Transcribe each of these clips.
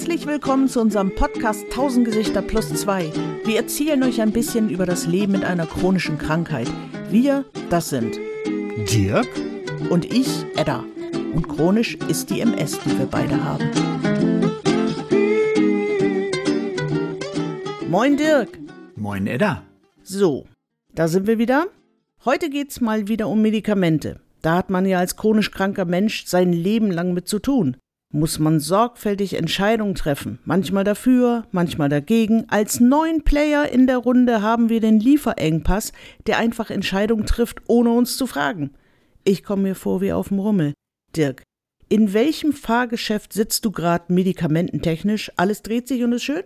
Herzlich willkommen zu unserem Podcast 1000 Gesichter plus 2. Wir erzählen euch ein bisschen über das Leben mit einer chronischen Krankheit. Wir, das sind Dirk und ich, Edda. Und chronisch ist die MS, die wir beide haben. Moin Dirk. Moin Edda. So, da sind wir wieder. Heute geht's mal wieder um Medikamente. Da hat man ja als chronisch kranker Mensch sein Leben lang mit zu tun muss man sorgfältig Entscheidungen treffen, manchmal dafür, manchmal dagegen. Als neuen Player in der Runde haben wir den Lieferengpass, der einfach Entscheidungen trifft, ohne uns zu fragen. Ich komme mir vor wie auf dem Rummel. Dirk, in welchem Fahrgeschäft sitzt du gerade medikamententechnisch? Alles dreht sich und ist schön?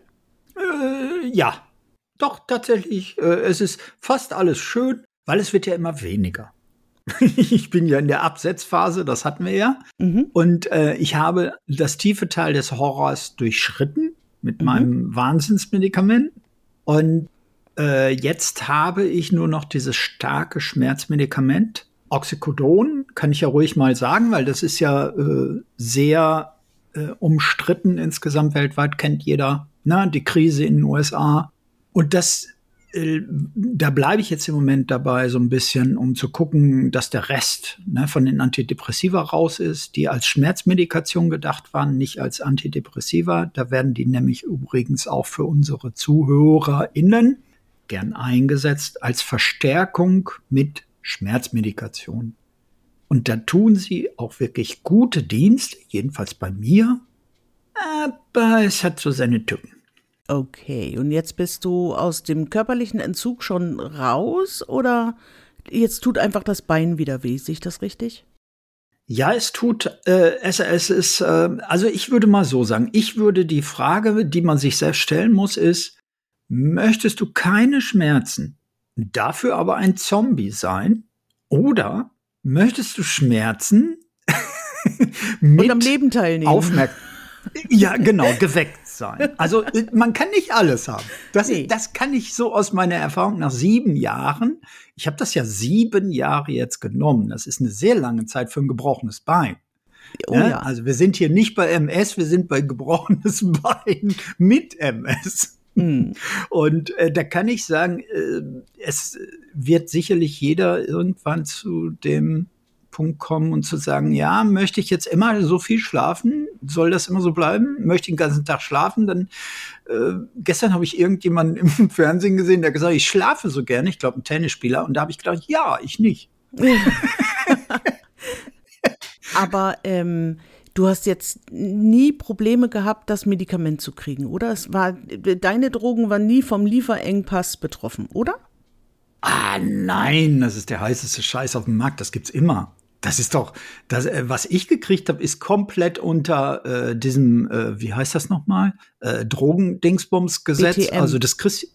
Äh, ja, doch tatsächlich. Äh, es ist fast alles schön, weil es wird ja immer weniger. ich bin ja in der Absetzphase, das hatten wir ja. Mhm. Und äh, ich habe das tiefe Teil des Horrors durchschritten mit mhm. meinem Wahnsinnsmedikament. Und äh, jetzt habe ich nur noch dieses starke Schmerzmedikament. Oxycodon, kann ich ja ruhig mal sagen, weil das ist ja äh, sehr äh, umstritten insgesamt weltweit, kennt jeder. Ne? Die Krise in den USA. Und das da bleibe ich jetzt im Moment dabei so ein bisschen, um zu gucken, dass der Rest ne, von den Antidepressiva raus ist, die als Schmerzmedikation gedacht waren, nicht als Antidepressiva. Da werden die nämlich übrigens auch für unsere ZuhörerInnen gern eingesetzt als Verstärkung mit Schmerzmedikation. Und da tun sie auch wirklich gute Dienste, jedenfalls bei mir. Aber es hat so seine Tücken. Okay, und jetzt bist du aus dem körperlichen Entzug schon raus oder jetzt tut einfach das Bein wieder weh? Sehe ich das richtig? Ja, es tut, äh, es, es ist, äh, also ich würde mal so sagen, ich würde die Frage, die man sich selbst stellen muss, ist, möchtest du keine Schmerzen, dafür aber ein Zombie sein? Oder möchtest du Schmerzen mit Und am Leben teilnehmen? Aufmerk ja, genau, geweckt sein. Also äh, man kann nicht alles haben. Das, nee. das kann ich so aus meiner Erfahrung nach sieben Jahren. Ich habe das ja sieben Jahre jetzt genommen. Das ist eine sehr lange Zeit für ein gebrochenes Bein. Oh, ja? ja. Also wir sind hier nicht bei MS, wir sind bei gebrochenes Bein mit MS. Mm. Und äh, da kann ich sagen, äh, es wird sicherlich jeder irgendwann zu dem Punkt kommen und zu sagen, ja, möchte ich jetzt immer so viel schlafen? Soll das immer so bleiben? Möchte ich den ganzen Tag schlafen? Dann äh, gestern habe ich irgendjemanden im Fernsehen gesehen, der gesagt, ich schlafe so gerne. Ich glaube, ein Tennisspieler. Und da habe ich gedacht, ja, ich nicht. Aber ähm, du hast jetzt nie Probleme gehabt, das Medikament zu kriegen, oder? Es war, deine Drogen waren nie vom Lieferengpass betroffen, oder? Ah, nein, das ist der heißeste Scheiß auf dem Markt, das gibt's immer. Das ist doch, das, äh, was ich gekriegt habe, ist komplett unter äh, diesem, äh, wie heißt das nochmal? Äh, Drogendingsbums-Gesetz. Also das kriegst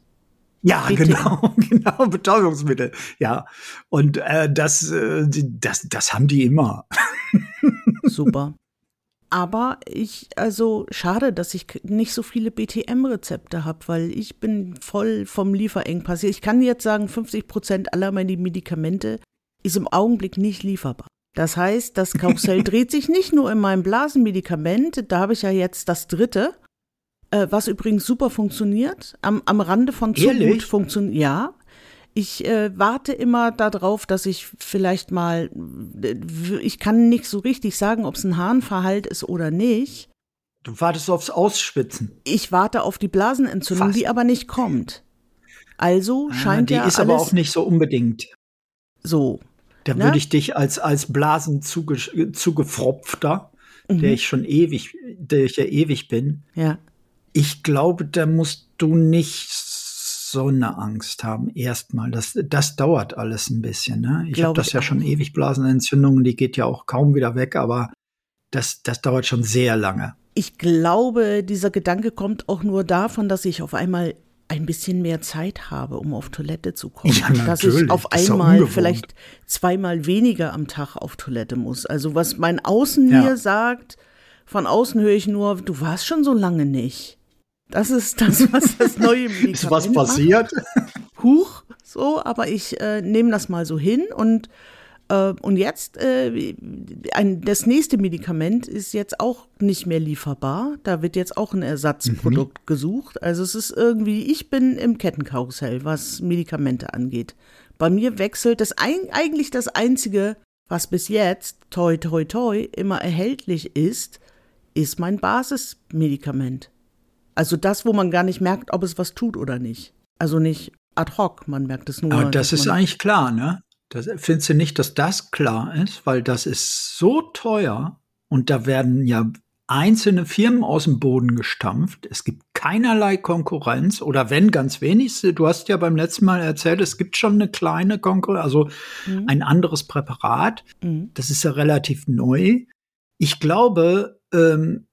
ja, BTM. genau, genau, Betäubungsmittel. Ja. Und äh, das, äh, das, das haben die immer. Super. Aber ich, also schade, dass ich nicht so viele BTM-Rezepte habe, weil ich bin voll vom Lieferengpass. Ich kann jetzt sagen, 50 Prozent aller meiner Medikamente ist im Augenblick nicht lieferbar. Das heißt, das Karussell dreht sich nicht nur in meinem Blasenmedikament, da habe ich ja jetzt das dritte, äh, was übrigens super funktioniert, am, am Rande von zu Ehrlich? gut funktioniert. Ja, ich äh, warte immer darauf, dass ich vielleicht mal, äh, ich kann nicht so richtig sagen, ob es ein Harnverhalt ist oder nicht. Du wartest aufs Ausschwitzen. Ich warte auf die Blasenentzündung, Fast. die aber nicht kommt. Also ah, scheint die ja ist alles aber auch nicht so unbedingt. So, da ne? würde ich dich als, als Blasen zuge, zugefropfter, mhm. der ich schon ewig, der ich ja ewig bin. Ja. Ich glaube, da musst du nicht so eine Angst haben. Erstmal, das, das dauert alles ein bisschen. Ne? Ich habe das ja schon ewig Blasenentzündungen, die geht ja auch kaum wieder weg, aber das, das dauert schon sehr lange. Ich glaube, dieser Gedanke kommt auch nur davon, dass ich auf einmal ein bisschen mehr Zeit habe, um auf Toilette zu kommen. Ja, dass ich auf einmal vielleicht zweimal weniger am Tag auf Toilette muss. Also was mein Außen ja. mir sagt, von außen höre ich nur, du warst schon so lange nicht. Das ist das, was das neue Medikament Ist was passiert? Huch, so, aber ich äh, nehme das mal so hin und und jetzt, äh, ein, das nächste Medikament ist jetzt auch nicht mehr lieferbar. Da wird jetzt auch ein Ersatzprodukt mhm. gesucht. Also es ist irgendwie, ich bin im Kettenkarussell, was Medikamente angeht. Bei mir wechselt das ein, eigentlich das einzige, was bis jetzt, toi, toi, toi, immer erhältlich ist, ist mein Basismedikament. Also das, wo man gar nicht merkt, ob es was tut oder nicht. Also nicht ad hoc, man merkt es nur. Aber das ist eigentlich klar, ne? Das, findest du nicht, dass das klar ist? Weil das ist so teuer und da werden ja einzelne Firmen aus dem Boden gestampft. Es gibt keinerlei Konkurrenz oder wenn ganz wenig. Du hast ja beim letzten Mal erzählt, es gibt schon eine kleine Konkurrenz, also mhm. ein anderes Präparat. Mhm. Das ist ja relativ neu. Ich glaube, ähm,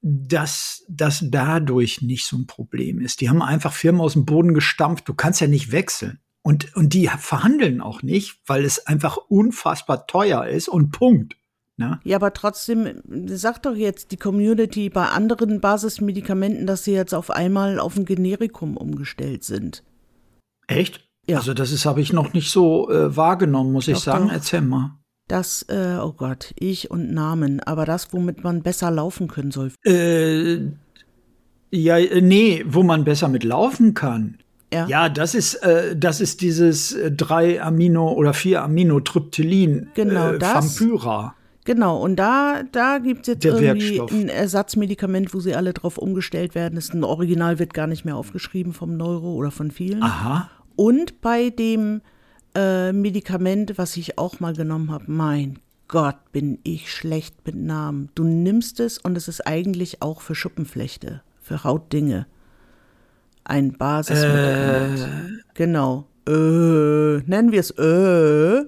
dass das dadurch nicht so ein Problem ist. Die haben einfach Firmen aus dem Boden gestampft. Du kannst ja nicht wechseln. Und, und die verhandeln auch nicht, weil es einfach unfassbar teuer ist und Punkt. Ne? Ja, aber trotzdem, sagt doch jetzt die Community bei anderen Basismedikamenten, dass sie jetzt auf einmal auf ein Generikum umgestellt sind. Echt? Ja. Also das ist habe ich noch nicht so äh, wahrgenommen, muss doch, ich sagen. Doch. Erzähl mal. Das, äh, oh Gott, ich und Namen, aber das, womit man besser laufen können soll. Äh, ja, äh, nee, wo man besser mit laufen kann. Ja, ja das ist, äh, das ist dieses äh, 3 Amino oder 4 Aminotryptylin genau, äh, das, Vampyra. Genau, und da, da gibt es jetzt Der irgendwie Werkstoff. ein Ersatzmedikament, wo sie alle drauf umgestellt werden. Das ist ein Original wird gar nicht mehr aufgeschrieben vom Neuro oder von vielen. Aha. Und bei dem äh, Medikament, was ich auch mal genommen habe, mein Gott, bin ich schlecht mit Namen. Du nimmst es und es ist eigentlich auch für Schuppenflechte, für Hautdinge. Ein Basismedikament. Äh. Genau. Äh, nennen wir es äh.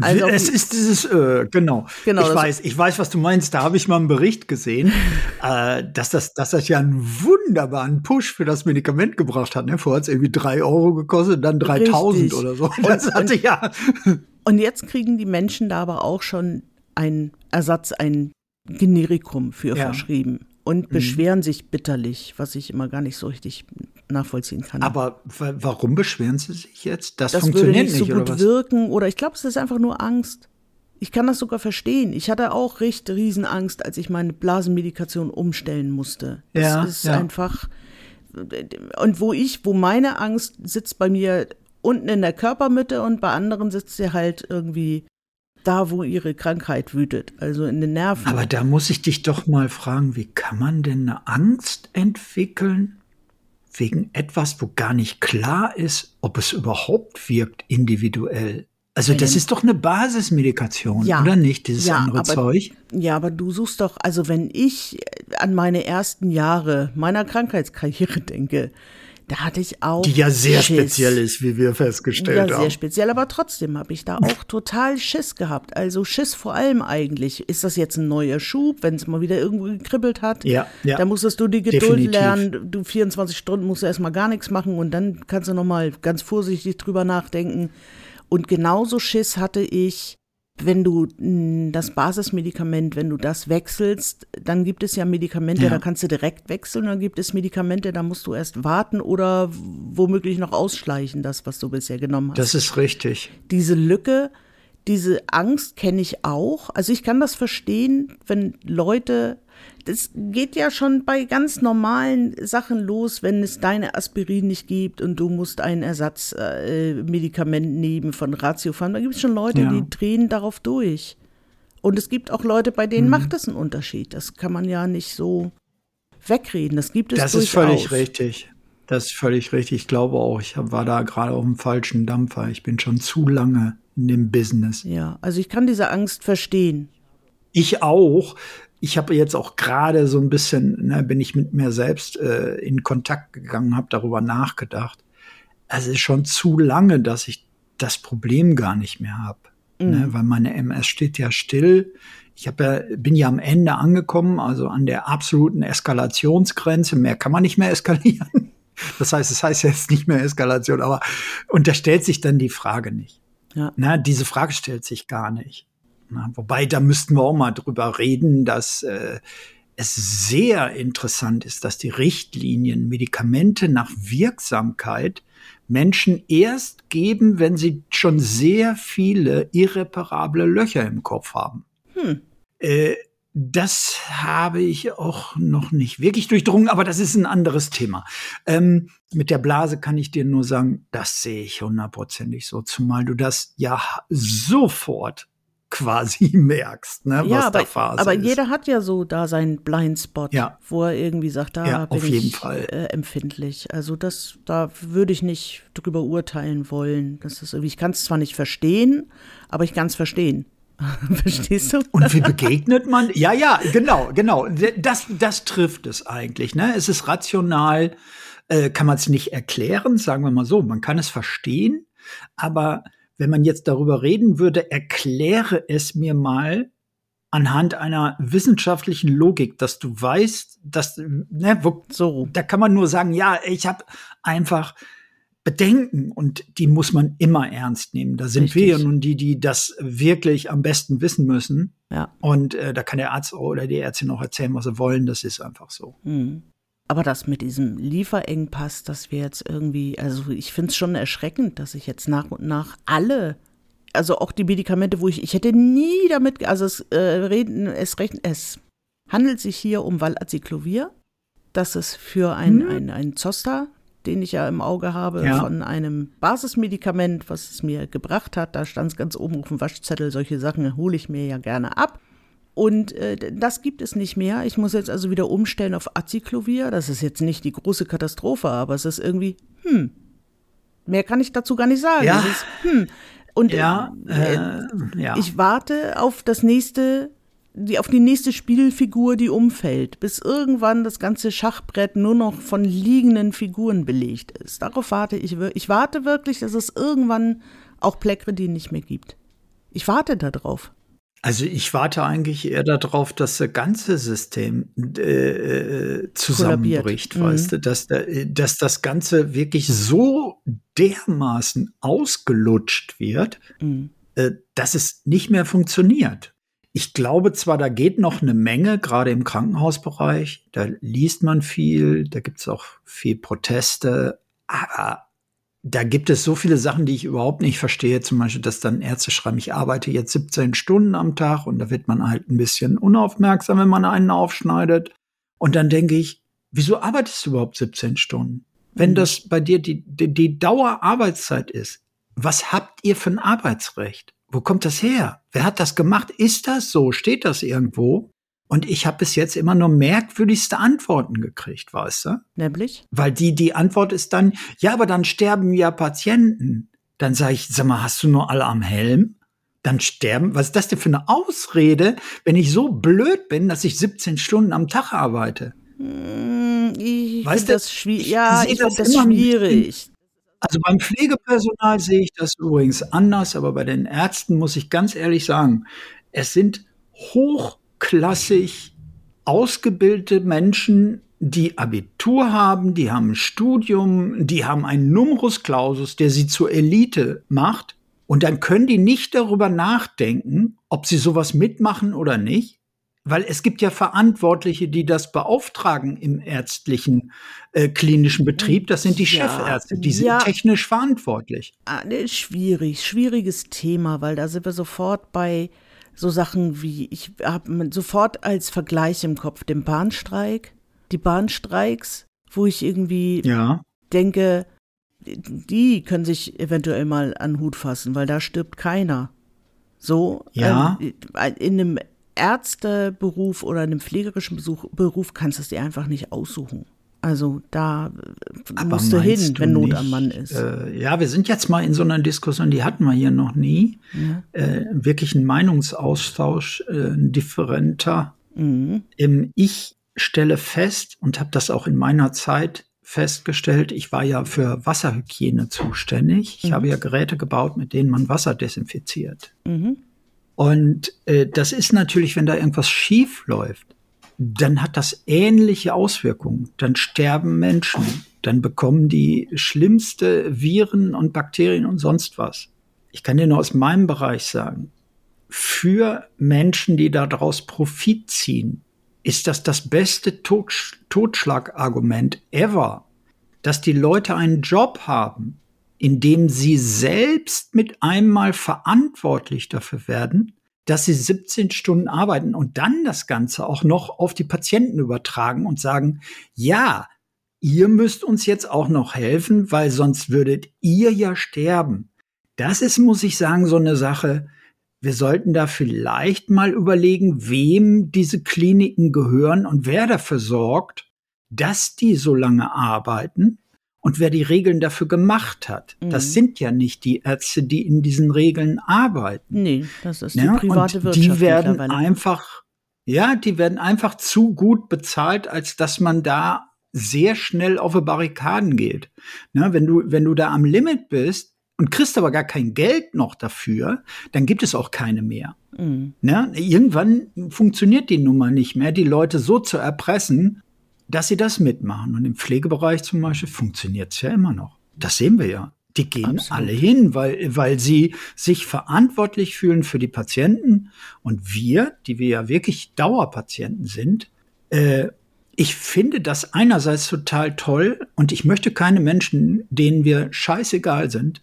Also, es ist dieses, äh, genau. genau. Ich weiß, ich weiß, was du meinst. Da habe ich mal einen Bericht gesehen, äh, dass das, dass das ja einen wunderbaren Push für das Medikament gebracht hat. Ne? Vorher hat es irgendwie drei Euro gekostet, dann 3000 Richtig. oder so. Das und, hatte ja. Und jetzt kriegen die Menschen da aber auch schon einen Ersatz, ein Generikum für ja. verschrieben und mhm. beschweren sich bitterlich, was ich immer gar nicht so richtig nachvollziehen kann. Aber warum beschweren sie sich jetzt? Das, das funktioniert würde nicht, so gut oder wirken oder ich glaube, es ist einfach nur Angst. Ich kann das sogar verstehen. Ich hatte auch recht Riesenangst, als ich meine Blasenmedikation umstellen musste. Ja, das ist ja. einfach und wo ich, wo meine Angst sitzt bei mir unten in der Körpermitte und bei anderen sitzt sie halt irgendwie da, wo ihre Krankheit wütet, also in den Nerven. Aber da muss ich dich doch mal fragen, wie kann man denn eine Angst entwickeln wegen etwas, wo gar nicht klar ist, ob es überhaupt wirkt individuell? Also das ist doch eine Basismedikation, ja, oder nicht, dieses ja, andere aber, Zeug? Ja, aber du suchst doch, also wenn ich an meine ersten Jahre meiner Krankheitskarriere denke, da hatte ich auch. Die ja sehr Schiss. speziell ist, wie wir festgestellt haben. Ja, sehr speziell, aber trotzdem habe ich da auch total Schiss gehabt. Also Schiss vor allem eigentlich. Ist das jetzt ein neuer Schub, wenn es mal wieder irgendwo gekribbelt hat? Ja, ja. Da musstest du die Geduld Definitiv. lernen. Du 24 Stunden musst du erstmal gar nichts machen und dann kannst du nochmal ganz vorsichtig drüber nachdenken. Und genauso Schiss hatte ich wenn du hm, das Basismedikament, wenn du das wechselst, dann gibt es ja Medikamente, ja. da kannst du direkt wechseln, dann gibt es Medikamente, da musst du erst warten oder womöglich noch ausschleichen, das, was du bisher genommen hast. Das ist richtig. Diese Lücke, diese Angst kenne ich auch. Also ich kann das verstehen, wenn Leute das geht ja schon bei ganz normalen Sachen los, wenn es deine Aspirin nicht gibt und du musst ein Ersatzmedikament äh, nehmen von Ratiofarm. Da gibt es schon Leute, ja. die drehen darauf durch. Und es gibt auch Leute, bei denen mhm. macht das einen Unterschied. Das kann man ja nicht so wegreden. Das gibt es Das durchaus. ist völlig richtig. Das ist völlig richtig. Ich glaube auch, ich war da gerade auf dem falschen Dampfer. Ich bin schon zu lange in dem Business. Ja, also ich kann diese Angst verstehen. Ich auch ich habe jetzt auch gerade so ein bisschen, ne, bin ich mit mir selbst äh, in Kontakt gegangen, habe darüber nachgedacht. Es ist schon zu lange, dass ich das Problem gar nicht mehr habe, mhm. ne, weil meine MS steht ja still. Ich hab ja, bin ja am Ende angekommen, also an der absoluten Eskalationsgrenze. Mehr kann man nicht mehr eskalieren. Das heißt, es heißt jetzt nicht mehr Eskalation, aber und da stellt sich dann die Frage nicht. Ja. Na, diese Frage stellt sich gar nicht. Na, wobei, da müssten wir auch mal drüber reden, dass äh, es sehr interessant ist, dass die Richtlinien Medikamente nach Wirksamkeit Menschen erst geben, wenn sie schon sehr viele irreparable Löcher im Kopf haben. Hm. Äh, das habe ich auch noch nicht wirklich durchdrungen, aber das ist ein anderes Thema. Ähm, mit der Blase kann ich dir nur sagen, das sehe ich hundertprozentig so, zumal du das ja sofort quasi merkst, ne, ja, was aber, da Phase aber ist. jeder hat ja so da seinen Blindspot, ja. wo er irgendwie sagt, da ja, bin ich äh, empfindlich. Also das, da würde ich nicht drüber urteilen wollen. Das ist irgendwie, ich kann es zwar nicht verstehen, aber ich kann es verstehen. Verstehst du? Und wie begegnet man? Ja, ja, genau, genau. Das, das trifft es eigentlich. Ne? Es ist rational, äh, kann man es nicht erklären, sagen wir mal so. Man kann es verstehen, aber wenn man jetzt darüber reden würde, erkläre es mir mal anhand einer wissenschaftlichen Logik, dass du weißt, dass ne, wo, so. da kann man nur sagen, ja, ich habe einfach Bedenken und die muss man immer ernst nehmen. Da sind Richtig. wir ja nun die, die das wirklich am besten wissen müssen. Ja. Und äh, da kann der Arzt oder die Ärztin auch erzählen, was sie wollen. Das ist einfach so. Mhm. Aber das mit diesem Lieferengpass, dass wir jetzt irgendwie, also ich finde es schon erschreckend, dass ich jetzt nach und nach alle, also auch die Medikamente, wo ich, ich hätte nie damit, also es äh, reden, es rechnen, es handelt sich hier um Valaciclovir. Das ist für ein, hm. ein, ein Zoster, den ich ja im Auge habe, ja. von einem Basismedikament, was es mir gebracht hat. Da stand es ganz oben auf dem Waschzettel, solche Sachen hole ich mir ja gerne ab. Und äh, das gibt es nicht mehr. Ich muss jetzt also wieder umstellen auf Aciclovir. Das ist jetzt nicht die große Katastrophe, aber es ist irgendwie, hm, mehr kann ich dazu gar nicht sagen. Ja. Ist, hm. Und ja, äh, äh, ja. ich warte auf das nächste, die, auf die nächste Spielfigur, die umfällt, bis irgendwann das ganze Schachbrett nur noch von liegenden Figuren belegt ist. Darauf warte ich. Ich warte wirklich, dass es irgendwann auch Pleckredin nicht mehr gibt. Ich warte darauf. Also ich warte eigentlich eher darauf, dass das ganze System äh, zusammenbricht, mhm. weißt du, dass, dass das Ganze wirklich so dermaßen ausgelutscht wird, mhm. äh, dass es nicht mehr funktioniert. Ich glaube zwar, da geht noch eine Menge, gerade im Krankenhausbereich, da liest man viel, da gibt es auch viel Proteste, aber da gibt es so viele Sachen, die ich überhaupt nicht verstehe. Zum Beispiel, dass dann Ärzte schreiben, ich arbeite jetzt 17 Stunden am Tag und da wird man halt ein bisschen unaufmerksam, wenn man einen aufschneidet. Und dann denke ich, wieso arbeitest du überhaupt 17 Stunden? Wenn mhm. das bei dir die, die, die Dauerarbeitszeit ist, was habt ihr für ein Arbeitsrecht? Wo kommt das her? Wer hat das gemacht? Ist das so? Steht das irgendwo? Und ich habe bis jetzt immer nur merkwürdigste Antworten gekriegt, weißt du? Nämlich? Weil die, die Antwort ist dann, ja, aber dann sterben ja Patienten. Dann sage ich, sag mal, hast du nur alle am Helm? Dann sterben, was ist das denn für eine Ausrede, wenn ich so blöd bin, dass ich 17 Stunden am Tag arbeite? Hm, ich finde das schwierig. Ja, ich finde das schwierig. Also beim Pflegepersonal sehe ich das übrigens anders, aber bei den Ärzten muss ich ganz ehrlich sagen, es sind hoch klassisch ausgebildete Menschen, die Abitur haben, die haben ein Studium, die haben einen Numerus Clausus, der sie zur Elite macht. Und dann können die nicht darüber nachdenken, ob sie sowas mitmachen oder nicht. Weil es gibt ja Verantwortliche, die das beauftragen im ärztlichen äh, klinischen Betrieb. Das sind die ja, Chefärzte, die sind ja. technisch verantwortlich. Ah, schwierig, schwieriges Thema, weil da sind wir sofort bei so Sachen wie, ich habe sofort als Vergleich im Kopf den Bahnstreik, die Bahnstreiks, wo ich irgendwie ja. denke, die können sich eventuell mal an Hut fassen, weil da stirbt keiner. So, ja. Ähm, in einem Ärzteberuf oder in einem pflegerischen Besuch, Beruf kannst du es dir einfach nicht aussuchen. Also da äh, Aber musst du hin, wenn Not nicht, am Mann ist. Äh, ja, wir sind jetzt mal in so einer Diskussion, die hatten wir hier noch nie. Ja. Äh, wirklich ein Meinungsaustausch, äh, ein differenter. Mhm. Ähm, ich stelle fest und habe das auch in meiner Zeit festgestellt, ich war ja für Wasserhygiene zuständig. Ich mhm. habe ja Geräte gebaut, mit denen man Wasser desinfiziert. Mhm. Und äh, das ist natürlich, wenn da irgendwas schief läuft, dann hat das ähnliche Auswirkungen. Dann sterben Menschen, dann bekommen die schlimmste Viren und Bakterien und sonst was. Ich kann dir nur aus meinem Bereich sagen, für Menschen, die daraus Profit ziehen, ist das das beste Totschlagargument ever, dass die Leute einen Job haben, in dem sie selbst mit einmal verantwortlich dafür werden, dass sie 17 Stunden arbeiten und dann das Ganze auch noch auf die Patienten übertragen und sagen, ja, ihr müsst uns jetzt auch noch helfen, weil sonst würdet ihr ja sterben. Das ist, muss ich sagen, so eine Sache. Wir sollten da vielleicht mal überlegen, wem diese Kliniken gehören und wer dafür sorgt, dass die so lange arbeiten und wer die Regeln dafür gemacht hat. Mhm. Das sind ja nicht die Ärzte, die in diesen Regeln arbeiten. Nee, das ist die ja, private Wirtschaft. Die werden einfach, ja, die werden einfach zu gut bezahlt, als dass man da sehr schnell auf die Barrikaden geht. Ne, wenn du, wenn du da am Limit bist und kriegst aber gar kein Geld noch dafür, dann gibt es auch keine mehr. Mhm. Ne, irgendwann funktioniert die Nummer nicht mehr, die Leute so zu erpressen, dass sie das mitmachen. Und im Pflegebereich zum Beispiel funktioniert es ja immer noch. Das sehen wir ja. Die gehen Absolut. alle hin, weil, weil sie sich verantwortlich fühlen für die Patienten. Und wir, die wir ja wirklich Dauerpatienten sind, äh, ich finde das einerseits total toll und ich möchte keine Menschen, denen wir scheißegal sind,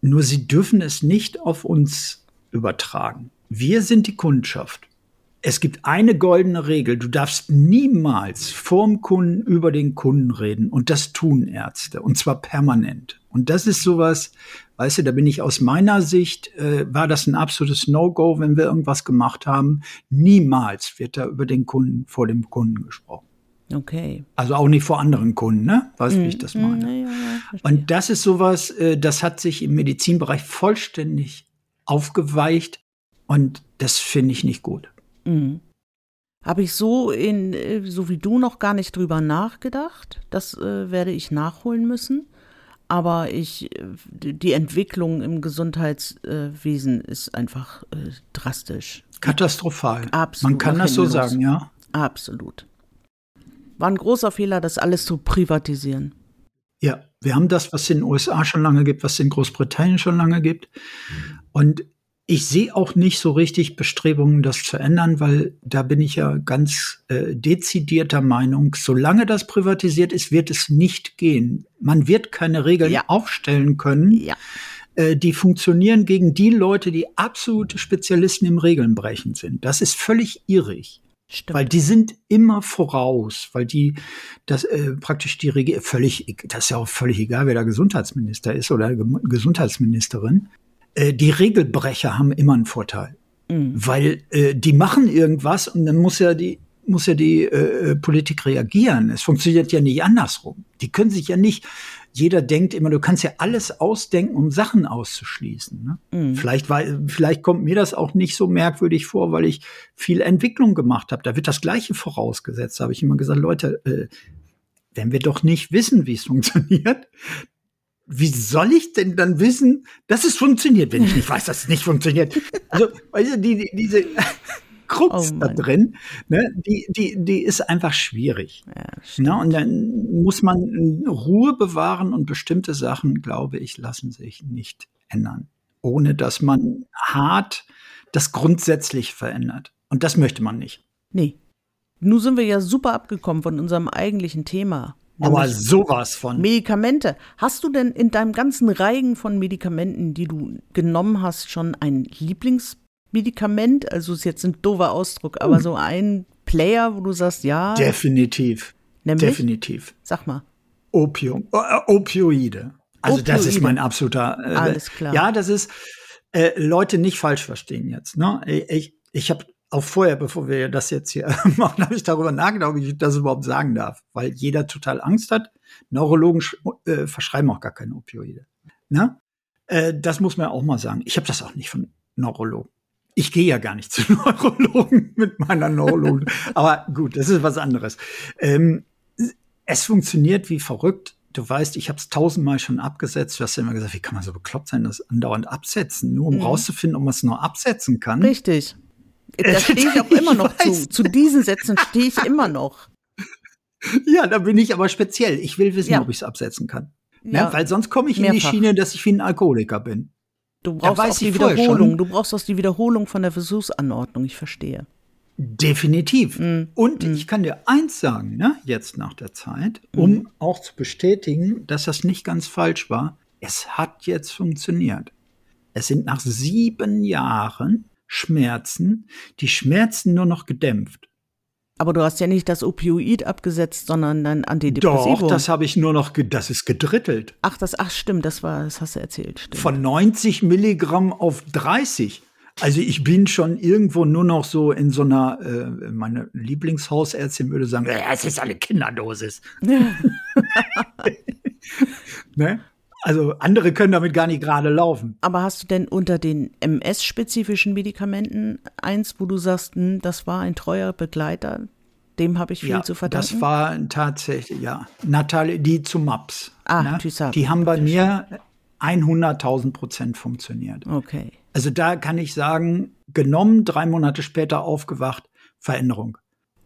nur sie dürfen es nicht auf uns übertragen. Wir sind die Kundschaft es gibt eine goldene Regel. Du darfst niemals vorm Kunden über den Kunden reden. Und das tun Ärzte. Und zwar permanent. Und das ist sowas, weißt du, da bin ich aus meiner Sicht, äh, war das ein absolutes No-Go, wenn wir irgendwas gemacht haben. Niemals wird da über den Kunden, vor dem Kunden gesprochen. Okay. Also auch nicht vor anderen Kunden, ne? Weißt du, mm, wie ich das meine? Mm, ja, ja, und das ist sowas, äh, das hat sich im Medizinbereich vollständig aufgeweicht. Und das finde ich nicht gut. Mhm. Habe ich so in, äh, so wie du noch gar nicht drüber nachgedacht. Das äh, werde ich nachholen müssen. Aber ich, äh, die Entwicklung im Gesundheitswesen ist einfach äh, drastisch. Katastrophal. Absolut. Man kann das so sagen, ja. Absolut. War ein großer Fehler, das alles zu privatisieren. Ja, wir haben das, was es in den USA schon lange gibt, was es in Großbritannien schon lange gibt. Und ich sehe auch nicht so richtig Bestrebungen, das zu ändern, weil da bin ich ja ganz äh, dezidierter Meinung, solange das privatisiert ist, wird es nicht gehen. Man wird keine Regeln ja. aufstellen können, ja. äh, die funktionieren gegen die Leute, die absolute Spezialisten im Regelnbrechen sind. Das ist völlig irrig. Stimmt. Weil die sind immer voraus, weil die das äh, praktisch die Regierung völlig, das ist ja auch völlig egal, wer da Gesundheitsminister ist oder Gesundheitsministerin äh, die Regelbrecher haben immer einen Vorteil. Mhm. Weil äh, die machen irgendwas und dann muss ja die muss ja die äh, Politik reagieren. Es funktioniert ja nicht andersrum. Die können sich ja nicht, jeder denkt immer, du kannst ja alles ausdenken, um Sachen auszuschließen. Ne? Mhm. Vielleicht, war, vielleicht kommt mir das auch nicht so merkwürdig vor, weil ich viel Entwicklung gemacht habe. Da wird das Gleiche vorausgesetzt. Da habe ich immer gesagt, Leute, äh, wenn wir doch nicht wissen, wie es funktioniert, wie soll ich denn dann wissen, dass es funktioniert, wenn ich nicht weiß, dass es nicht funktioniert? Also, weißt du, die, die, diese Krux oh da drin, ne, die, die, die ist einfach schwierig. Ja, ne, und dann muss man Ruhe bewahren und bestimmte Sachen, glaube ich, lassen sich nicht ändern, ohne dass man hart das grundsätzlich verändert. Und das möchte man nicht. Nee. Nun sind wir ja super abgekommen von unserem eigentlichen Thema. Aber sowas von. Medikamente. Hast du denn in deinem ganzen Reigen von Medikamenten, die du genommen hast, schon ein Lieblingsmedikament? Also ist jetzt ein doofer Ausdruck, aber so ein Player, wo du sagst, ja. Definitiv. Nämlich? Definitiv. Sag mal. Opium, äh, Opioide. Also Opioide. das ist mein absoluter. Äh, Alles klar. Ja, das ist äh, Leute nicht falsch verstehen jetzt. Ne? Ich, ich habe auch vorher, bevor wir das jetzt hier machen, habe ich darüber nachgedacht, ob ich das überhaupt sagen darf, weil jeder total Angst hat. Neurologen äh, verschreiben auch gar keine Opioide. Ne? Äh, das muss man auch mal sagen. Ich habe das auch nicht von Neurologen. Ich gehe ja gar nicht zu Neurologen mit meiner Neurologen. Aber gut, das ist was anderes. Ähm, es funktioniert wie verrückt. Du weißt, ich habe es tausendmal schon abgesetzt. Du hast ja immer gesagt, wie kann man so bekloppt sein, das andauernd absetzen, nur um mhm. rauszufinden, ob man es nur absetzen kann. Richtig. Da stehe ich auch immer noch zu. Zu diesen Sätzen stehe ich immer noch. Ja, da bin ich aber speziell. Ich will wissen, ja. ob ich es absetzen kann. Ja, ja weil sonst komme ich mehrfach. in die Schiene, dass ich wie ein Alkoholiker bin. Du brauchst auch die Wiederholung. Du brauchst auch die Wiederholung von der Versuchsanordnung. Ich verstehe. Definitiv. Mm. Und mm. ich kann dir eins sagen, ne, jetzt nach der Zeit, um mm. auch zu bestätigen, dass das nicht ganz falsch war. Es hat jetzt funktioniert. Es sind nach sieben Jahren Schmerzen, die Schmerzen nur noch gedämpft. Aber du hast ja nicht das Opioid abgesetzt, sondern dein Antidepressivum. Doch, das habe ich nur noch, das ist gedrittelt. Ach, das, ach stimmt, das war, das hast du erzählt. Stimmt. Von 90 Milligramm auf 30. Also ich bin schon irgendwo nur noch so in so einer, äh, meine Lieblingshausärztin würde sagen, es ist eine Kinderdosis. ne? Also andere können damit gar nicht gerade laufen. Aber hast du denn unter den MS-spezifischen Medikamenten eins, wo du sagst, hm, das war ein treuer Begleiter, dem habe ich viel ja, zu verdanken? Das war tatsächlich, ja. Natalie, die zu MAPS. Ah, ne? Die haben bei mir 100.000 Prozent funktioniert. Okay. Also da kann ich sagen, genommen, drei Monate später aufgewacht, Veränderung.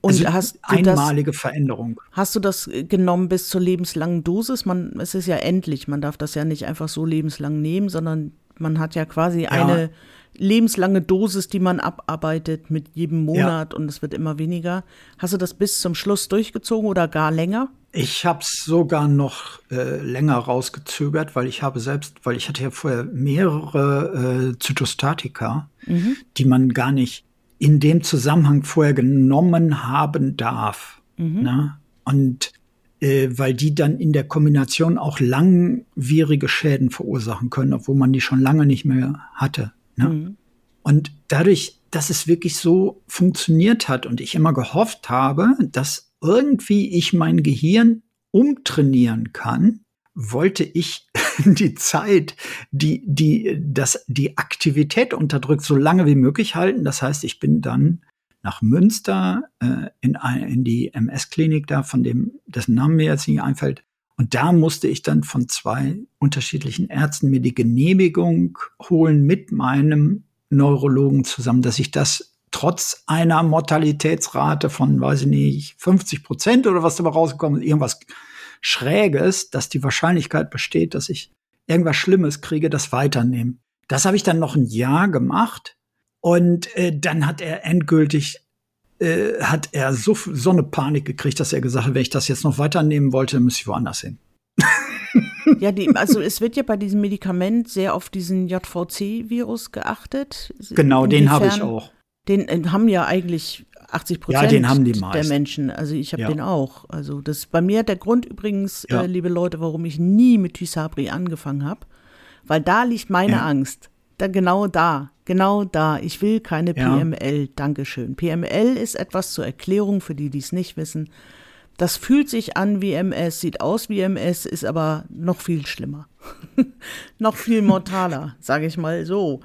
Und also hast du einmalige das, Veränderung. Hast du das genommen bis zur lebenslangen Dosis? Man, es ist ja endlich, man darf das ja nicht einfach so lebenslang nehmen, sondern man hat ja quasi ja. eine lebenslange Dosis, die man abarbeitet mit jedem Monat ja. und es wird immer weniger. Hast du das bis zum Schluss durchgezogen oder gar länger? Ich habe es sogar noch äh, länger rausgezögert, weil ich habe selbst, weil ich hatte ja vorher mehrere äh, Zytostatika, mhm. die man gar nicht in dem Zusammenhang vorher genommen haben darf. Mhm. Ne? Und äh, weil die dann in der Kombination auch langwierige Schäden verursachen können, obwohl man die schon lange nicht mehr hatte. Ne? Mhm. Und dadurch, dass es wirklich so funktioniert hat und ich immer gehofft habe, dass irgendwie ich mein Gehirn umtrainieren kann, wollte ich die Zeit, die, die, das, die Aktivität unterdrückt, so lange wie möglich halten. Das heißt, ich bin dann nach Münster äh, in, in die MS-Klinik da, von dem, dessen Namen mir jetzt nicht einfällt. Und da musste ich dann von zwei unterschiedlichen Ärzten mir die Genehmigung holen mit meinem Neurologen zusammen, dass ich das trotz einer Mortalitätsrate von, weiß ich nicht, 50 Prozent oder was dabei rausgekommen ist, irgendwas Schräges, dass die Wahrscheinlichkeit besteht, dass ich irgendwas Schlimmes kriege, das weiternehmen. Das habe ich dann noch ein Jahr gemacht und äh, dann hat er endgültig äh, hat er so, so eine Panik gekriegt, dass er gesagt hat, wenn ich das jetzt noch weiternehmen wollte, müsste ich woanders hin. ja, die, also es wird ja bei diesem Medikament sehr auf diesen JVC-Virus geachtet. Genau, Inwiefern, den habe ich auch. Den äh, haben ja eigentlich 80 Prozent ja, der Menschen. Also ich habe ja. den auch. Also das ist bei mir der Grund übrigens, ja. äh, liebe Leute, warum ich nie mit Tysabri angefangen habe. Weil da liegt meine Angst. Da, genau da, genau da. Ich will keine PML. Dankeschön. PML ist etwas zur Erklärung für die, die es nicht wissen. Das fühlt sich an wie MS, sieht aus wie MS, ist aber noch viel schlimmer. noch viel mortaler, sage ich mal so.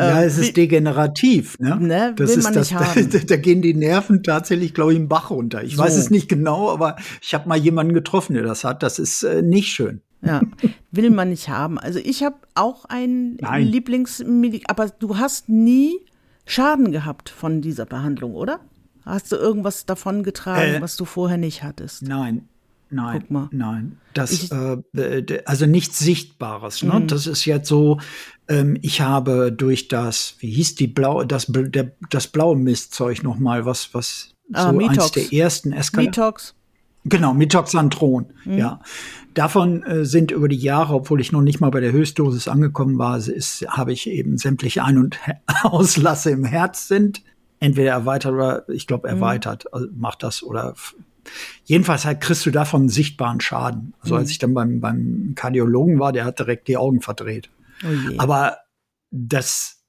Ja, ähm, es ist degenerativ. Ne? ne das ist das, haben. Da, gehen die Nerven tatsächlich, glaube ich, im Bach runter. Ich so. weiß es nicht genau, aber ich habe mal jemanden getroffen, der das hat. Das ist äh, nicht schön. Ja, will man nicht haben. Also ich habe auch ein Lieblingsmedikament, aber du hast nie Schaden gehabt von dieser Behandlung, oder? Hast du irgendwas davon getragen, äh, was du vorher nicht hattest? Nein, Nein, nein. Das, äh, also nichts Sichtbares. Ne? Mhm. Das ist jetzt so, ähm, ich habe durch das, wie hieß die blau, das, der, das blaue Mistzeug noch mal, was, was ah, so Mitox. eins der ersten Eskalationen. Mitox. Genau, Mitoxantron, mhm. ja. Davon äh, sind über die Jahre, obwohl ich noch nicht mal bei der Höchstdosis angekommen war, ist, habe ich eben sämtliche Ein- und Auslasse im Herz sind entweder erweitert oder ich glaube erweitert mhm. also macht das oder Jedenfalls halt kriegst du davon sichtbaren Schaden. Also als mhm. ich dann beim, beim Kardiologen war, der hat direkt die Augen verdreht. Oh Aber das,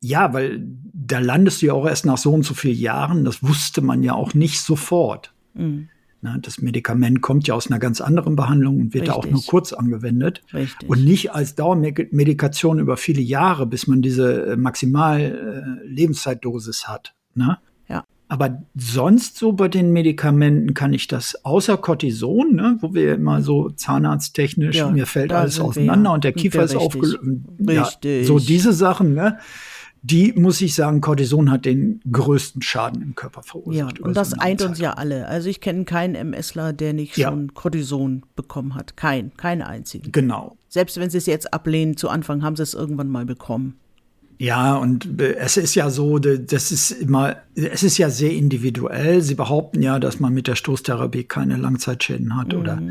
ja, weil da landest du ja auch erst nach so und so vielen Jahren. Das wusste man ja auch nicht sofort. Mhm. Na, das Medikament kommt ja aus einer ganz anderen Behandlung und wird Richtig. da auch nur kurz angewendet. Richtig. Und nicht als Dauermedikation über viele Jahre, bis man diese äh, Maximal-Lebenszeitdosis äh, hat. Ne? Aber sonst so bei den Medikamenten kann ich das außer Cortison, ne, wo wir immer so zahnarzttechnisch, ja, mir fällt alles auseinander und der Kiefer ist aufgelöst. Ja, so diese Sachen, ne? Die muss ich sagen, Cortison hat den größten Schaden im Körper verursacht. Ja, und das so eint uns ja alle. Also ich kenne keinen MSler, der nicht ja. schon Cortison bekommen hat. Kein, keinen einzigen. Genau. Selbst wenn sie es jetzt ablehnen, zu Anfang haben sie es irgendwann mal bekommen. Ja, und äh, es ist ja so, das ist immer, es ist ja sehr individuell. Sie behaupten ja, dass man mit der Stoßtherapie keine Langzeitschäden hat, mhm. oder?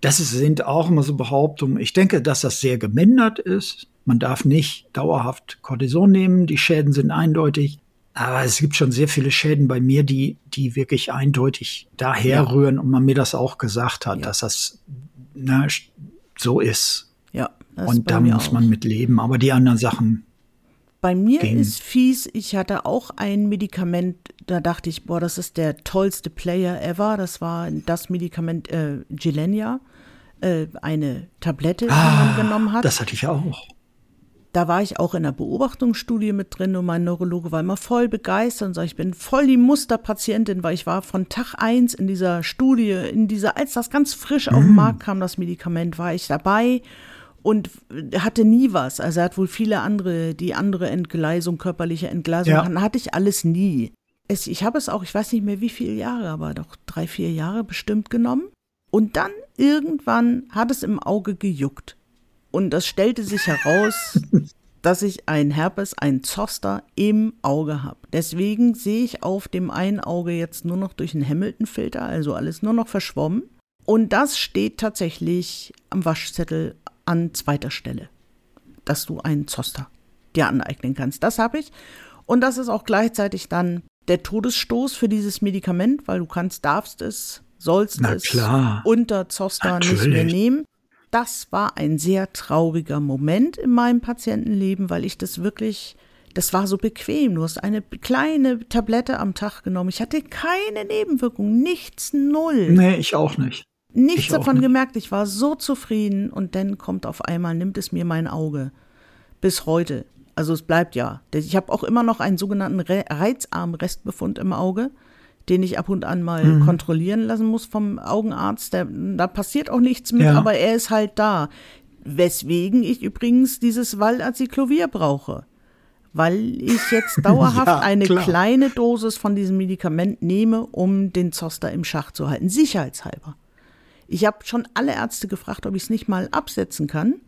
Das sind auch immer so Behauptungen. Ich denke, dass das sehr gemindert ist. Man darf nicht dauerhaft Cortison nehmen. Die Schäden sind eindeutig. Aber es gibt schon sehr viele Schäden bei mir, die, die wirklich eindeutig daherrühren ja. und man mir das auch gesagt hat, ja. dass das na, so ist. Ja. und da muss man mit leben. Aber die anderen Sachen. Bei mir gehen. ist fies, ich hatte auch ein Medikament, da dachte ich, boah, das ist der tollste Player ever. Das war das Medikament äh, Gilenia, äh, eine Tablette, die ah, man genommen hat. Das hatte ich auch da war ich auch in der Beobachtungsstudie mit drin und mein Neurologe war immer voll begeistert und sagt, ich bin voll die Musterpatientin, weil ich war von Tag eins in dieser Studie, in dieser, als das ganz frisch auf den mm. Markt kam, das Medikament, war ich dabei und hatte nie was. Also er hat wohl viele andere, die andere Entgleisung, körperliche Entgleisung ja. hatte ich alles nie. Es, ich habe es auch, ich weiß nicht mehr wie viele Jahre, aber doch drei, vier Jahre bestimmt genommen. Und dann irgendwann hat es im Auge gejuckt. Und es stellte sich heraus, dass ich ein Herpes, ein Zoster im Auge habe. Deswegen sehe ich auf dem einen Auge jetzt nur noch durch einen Hamilton-Filter, also alles nur noch verschwommen. Und das steht tatsächlich am Waschzettel an zweiter Stelle, dass du einen Zoster dir aneignen kannst. Das habe ich. Und das ist auch gleichzeitig dann der Todesstoß für dieses Medikament, weil du kannst, darfst es, sollst Na es klar. unter Zoster Natürlich. nicht mehr nehmen das war ein sehr trauriger Moment in meinem Patientenleben, weil ich das wirklich, das war so bequem. Du hast eine kleine Tablette am Tag genommen. Ich hatte keine Nebenwirkungen, nichts, null. Nee, ich auch nicht. Nichts ich davon nicht. gemerkt. Ich war so zufrieden und dann kommt auf einmal, nimmt es mir mein Auge. Bis heute. Also es bleibt ja. Ich habe auch immer noch einen sogenannten Reizarmrestbefund im Auge den ich ab und an mal mhm. kontrollieren lassen muss vom Augenarzt. Der, da passiert auch nichts mit, ja. aber er ist halt da. Weswegen ich übrigens dieses Valaciclovir brauche. Weil ich jetzt dauerhaft ja, eine kleine Dosis von diesem Medikament nehme, um den Zoster im Schach zu halten. Sicherheitshalber. Ich habe schon alle Ärzte gefragt, ob ich es nicht mal absetzen kann.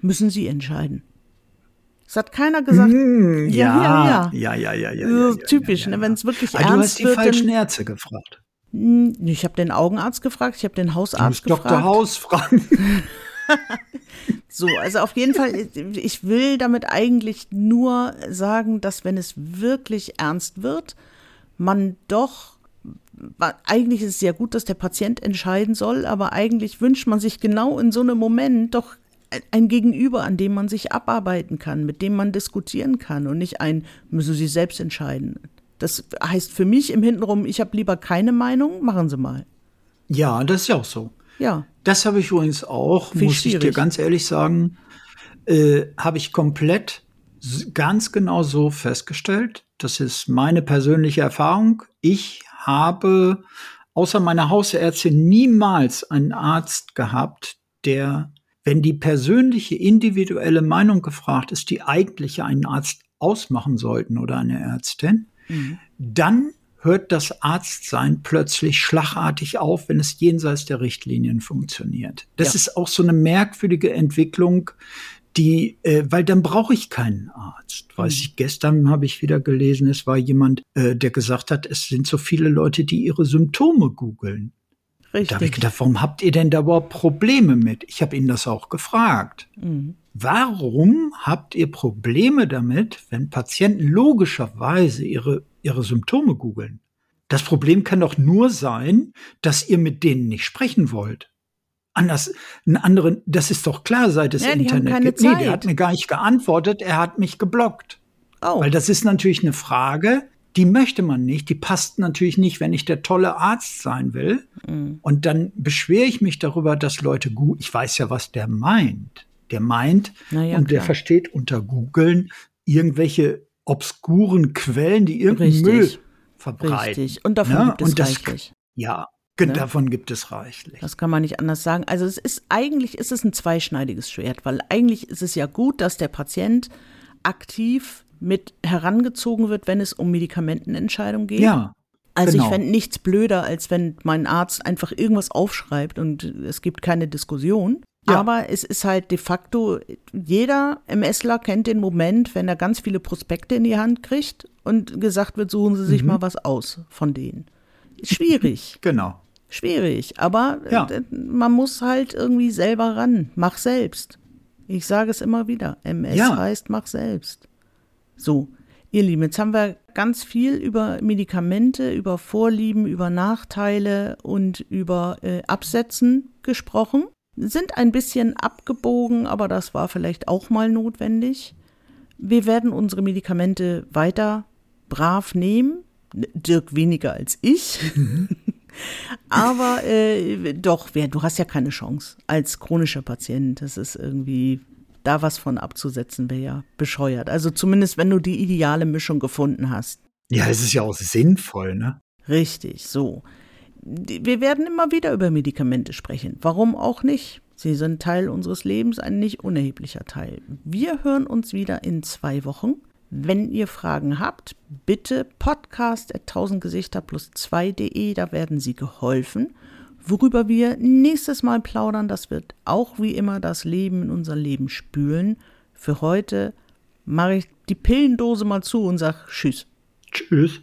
Müssen Sie entscheiden. Es hat keiner gesagt. Mm, ja, ja, ja, ja, ja, ja, ja, Typisch, ne, wenn es wirklich Aber ernst Du hast die wird, falschen Ärzte gefragt. Hm, ich habe den Augenarzt gefragt, ich habe den Hausarzt du musst gefragt. Dr. Haus fragen. so, also auf jeden Fall, ich will damit eigentlich nur sagen, dass wenn es wirklich ernst wird, man doch eigentlich ist es ja gut, dass der Patient entscheiden soll, aber eigentlich wünscht man sich genau in so einem Moment doch ein Gegenüber, an dem man sich abarbeiten kann, mit dem man diskutieren kann und nicht ein, müssen Sie selbst entscheiden. Das heißt für mich im Hintenrum, ich habe lieber keine Meinung, machen Sie mal. Ja, das ist ja auch so. Ja. Das habe ich übrigens auch, Viel muss schwierig. ich dir ganz ehrlich sagen, äh, habe ich komplett ganz genau so festgestellt. Das ist meine persönliche Erfahrung. Ich habe außer meiner Hausärztin niemals einen Arzt gehabt, der wenn die persönliche, individuelle Meinung gefragt ist, die eigentlich einen Arzt ausmachen sollten oder eine Ärztin, mhm. dann hört das Arztsein plötzlich schlagartig auf, wenn es jenseits der Richtlinien funktioniert. Das ja. ist auch so eine merkwürdige Entwicklung, die, äh, weil dann brauche ich keinen Arzt. Mhm. Weiß ich, gestern habe ich wieder gelesen, es war jemand, äh, der gesagt hat, es sind so viele Leute, die ihre Symptome googeln. Richtig. Da habe ich gedacht, warum habt ihr denn da überhaupt Probleme mit? Ich habe ihn das auch gefragt. Mhm. Warum habt ihr Probleme damit, wenn Patienten logischerweise ihre, ihre Symptome googeln? Das Problem kann doch nur sein, dass ihr mit denen nicht sprechen wollt. Anders, einen anderen, das ist doch klar, seit es ja, Internet gibt. Zeit. Nee, der hat mir gar nicht geantwortet, er hat mich geblockt. Oh. Weil das ist natürlich eine Frage, die möchte man nicht, die passt natürlich nicht, wenn ich der tolle Arzt sein will. Mhm. Und dann beschwere ich mich darüber, dass Leute gut, ich weiß ja, was der meint. Der meint ja, und der versteht unter Googeln irgendwelche obskuren Quellen, die irgendeinen Müll verbreiten. Richtig. Und davon ja? gibt es und das, reichlich. Ja, Ne? Davon gibt es reichlich. Das kann man nicht anders sagen. Also es ist eigentlich ist es ein zweischneidiges Schwert, weil eigentlich ist es ja gut, dass der Patient aktiv mit herangezogen wird, wenn es um Medikamentenentscheidungen geht. Ja. Also genau. ich fände nichts blöder, als wenn mein Arzt einfach irgendwas aufschreibt und es gibt keine Diskussion. Ja. Aber es ist halt de facto, jeder MSler kennt den Moment, wenn er ganz viele Prospekte in die Hand kriegt und gesagt wird, suchen Sie sich mhm. mal was aus von denen. Schwierig. genau. Schwierig, aber ja. man muss halt irgendwie selber ran. Mach selbst. Ich sage es immer wieder. MS ja. heißt mach selbst. So, ihr Lieben, jetzt haben wir ganz viel über Medikamente, über Vorlieben, über Nachteile und über äh, Absetzen gesprochen. Sind ein bisschen abgebogen, aber das war vielleicht auch mal notwendig. Wir werden unsere Medikamente weiter brav nehmen. Dirk weniger als ich. Aber äh, doch, du hast ja keine Chance als chronischer Patient. Das ist irgendwie, da was von abzusetzen, wäre ja bescheuert. Also zumindest, wenn du die ideale Mischung gefunden hast. Ja, es ist ja auch sinnvoll, ne? Richtig, so. Wir werden immer wieder über Medikamente sprechen. Warum auch nicht? Sie sind Teil unseres Lebens, ein nicht unerheblicher Teil. Wir hören uns wieder in zwei Wochen. Wenn ihr Fragen habt, bitte podcast at 1000 Gesichter plus 2.de, da werden Sie geholfen. Worüber wir nächstes Mal plaudern, das wird auch wie immer das Leben in unser Leben spülen. Für heute mache ich die Pillendose mal zu und sage Tschüss. Tschüss.